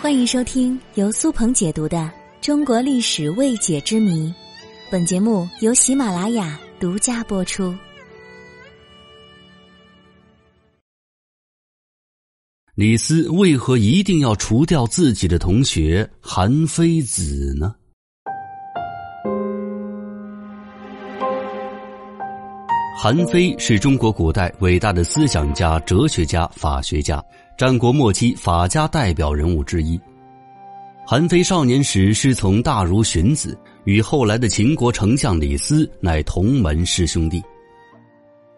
欢迎收听由苏鹏解读的《中国历史未解之谜》，本节目由喜马拉雅独家播出。李斯为何一定要除掉自己的同学韩非子呢？韩非是中国古代伟大的思想家、哲学家、法学家，战国末期法家代表人物之一。韩非少年时师从大儒荀子，与后来的秦国丞相李斯乃同门师兄弟。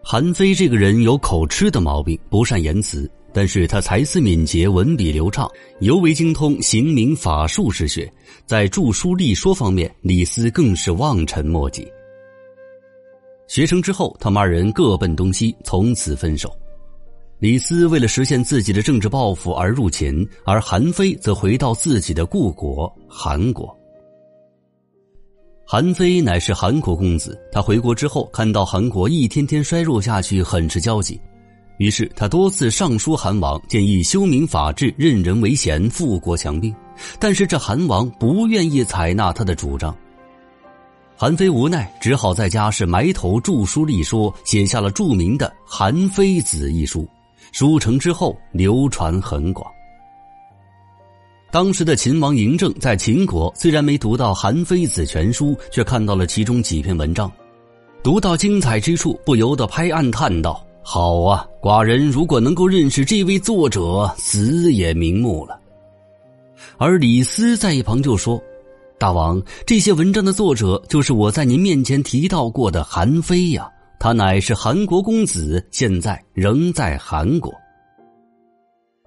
韩非这个人有口吃的毛病，不善言辞，但是他才思敏捷，文笔流畅，尤为精通刑名法术之学，在著书立说方面，李斯更是望尘莫及。学成之后，他们二人各奔东西，从此分手。李斯为了实现自己的政治抱负而入秦，而韩非则回到自己的故国韩国。韩非乃是韩国公子，他回国之后看到韩国一天天衰弱下去，很是焦急，于是他多次上书韩王，建议修明法治，任人唯贤，富国强兵。但是这韩王不愿意采纳他的主张。韩非无奈，只好在家是埋头著书立说，写下了著名的《韩非子》一书。书成之后，流传很广。当时的秦王嬴政在秦国，虽然没读到《韩非子》全书，却看到了其中几篇文章，读到精彩之处，不由得拍案叹道：“好啊，寡人如果能够认识这位作者，死也瞑目了。”而李斯在一旁就说。大王，这些文章的作者就是我在您面前提到过的韩非呀，他乃是韩国公子，现在仍在韩国。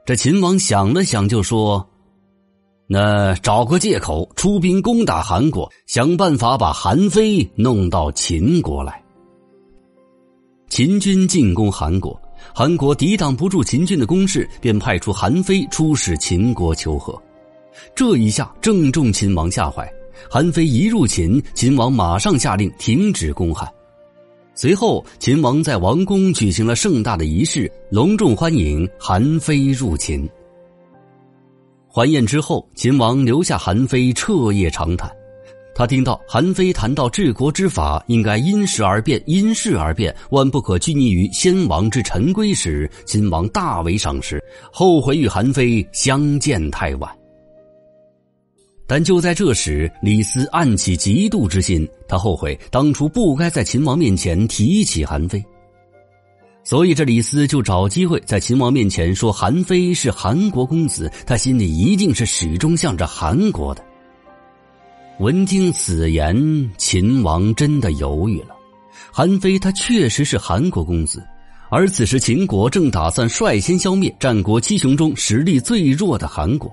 这秦王想了想，就说：“那找个借口出兵攻打韩国，想办法把韩非弄到秦国来。”秦军进攻韩国，韩国抵挡不住秦军的攻势，便派出韩非出使秦国求和。这一下正中秦王下怀，韩非一入秦，秦王马上下令停止攻汉。随后，秦王在王宫举行了盛大的仪式，隆重欢迎韩非入秦。还宴之后，秦王留下韩非彻夜长谈。他听到韩非谈到治国之法应该因时而变，因事而变，万不可拘泥于先王之陈规时，秦王大为赏识，后悔与韩非相见太晚。但就在这时，李斯暗起嫉妒之心，他后悔当初不该在秦王面前提起韩非，所以这李斯就找机会在秦王面前说韩非是韩国公子，他心里一定是始终向着韩国的。闻听此言，秦王真的犹豫了。韩非他确实是韩国公子，而此时秦国正打算率先消灭战国七雄中实力最弱的韩国。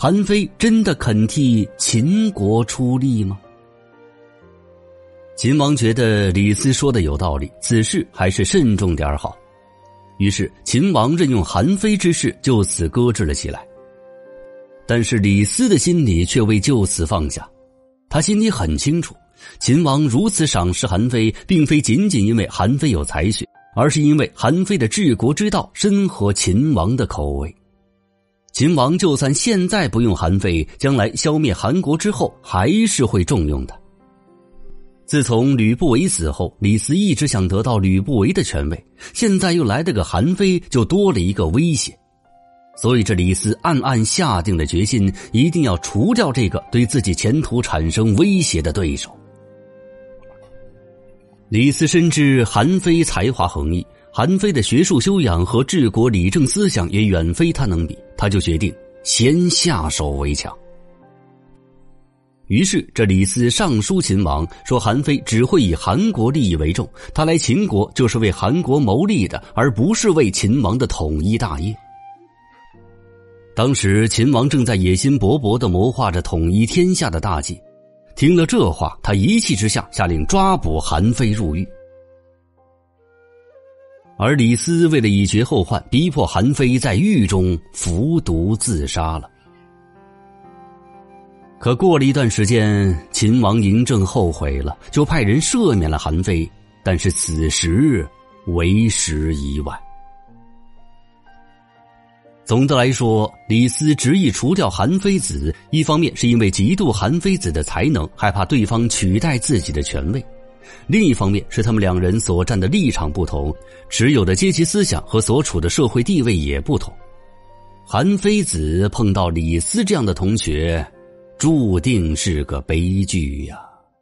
韩非真的肯替秦国出力吗？秦王觉得李斯说的有道理，此事还是慎重点好。于是秦王任用韩非之事就此搁置了起来。但是李斯的心里却未就此放下，他心里很清楚，秦王如此赏识韩非，并非仅仅因为韩非有才学，而是因为韩非的治国之道深合秦王的口味。秦王就算现在不用韩非，将来消灭韩国之后，还是会重用的。自从吕不韦死后，李斯一直想得到吕不韦的权位，现在又来了个韩非，就多了一个威胁。所以，这李斯暗暗下定了决心，一定要除掉这个对自己前途产生威胁的对手。李斯深知韩非才华横溢。韩非的学术修养和治国理政思想也远非他能比，他就决定先下手为强。于是，这李斯上书秦王说：“韩非只会以韩国利益为重，他来秦国就是为韩国谋利的，而不是为秦王的统一大业。”当时，秦王正在野心勃勃的谋划着统一天下的大计。听了这话，他一气之下下令抓捕韩非入狱。而李斯为了以绝后患，逼迫韩非在狱中服毒自杀了。可过了一段时间，秦王嬴政后悔了，就派人赦免了韩非，但是此时为时已晚。总的来说，李斯执意除掉韩非子，一方面是因为嫉妒韩非子的才能，害怕对方取代自己的权位；另一方面是他们两人所站的立场不同，持有的阶级思想和所处的社会地位也不同。韩非子碰到李斯这样的同学，注定是个悲剧呀。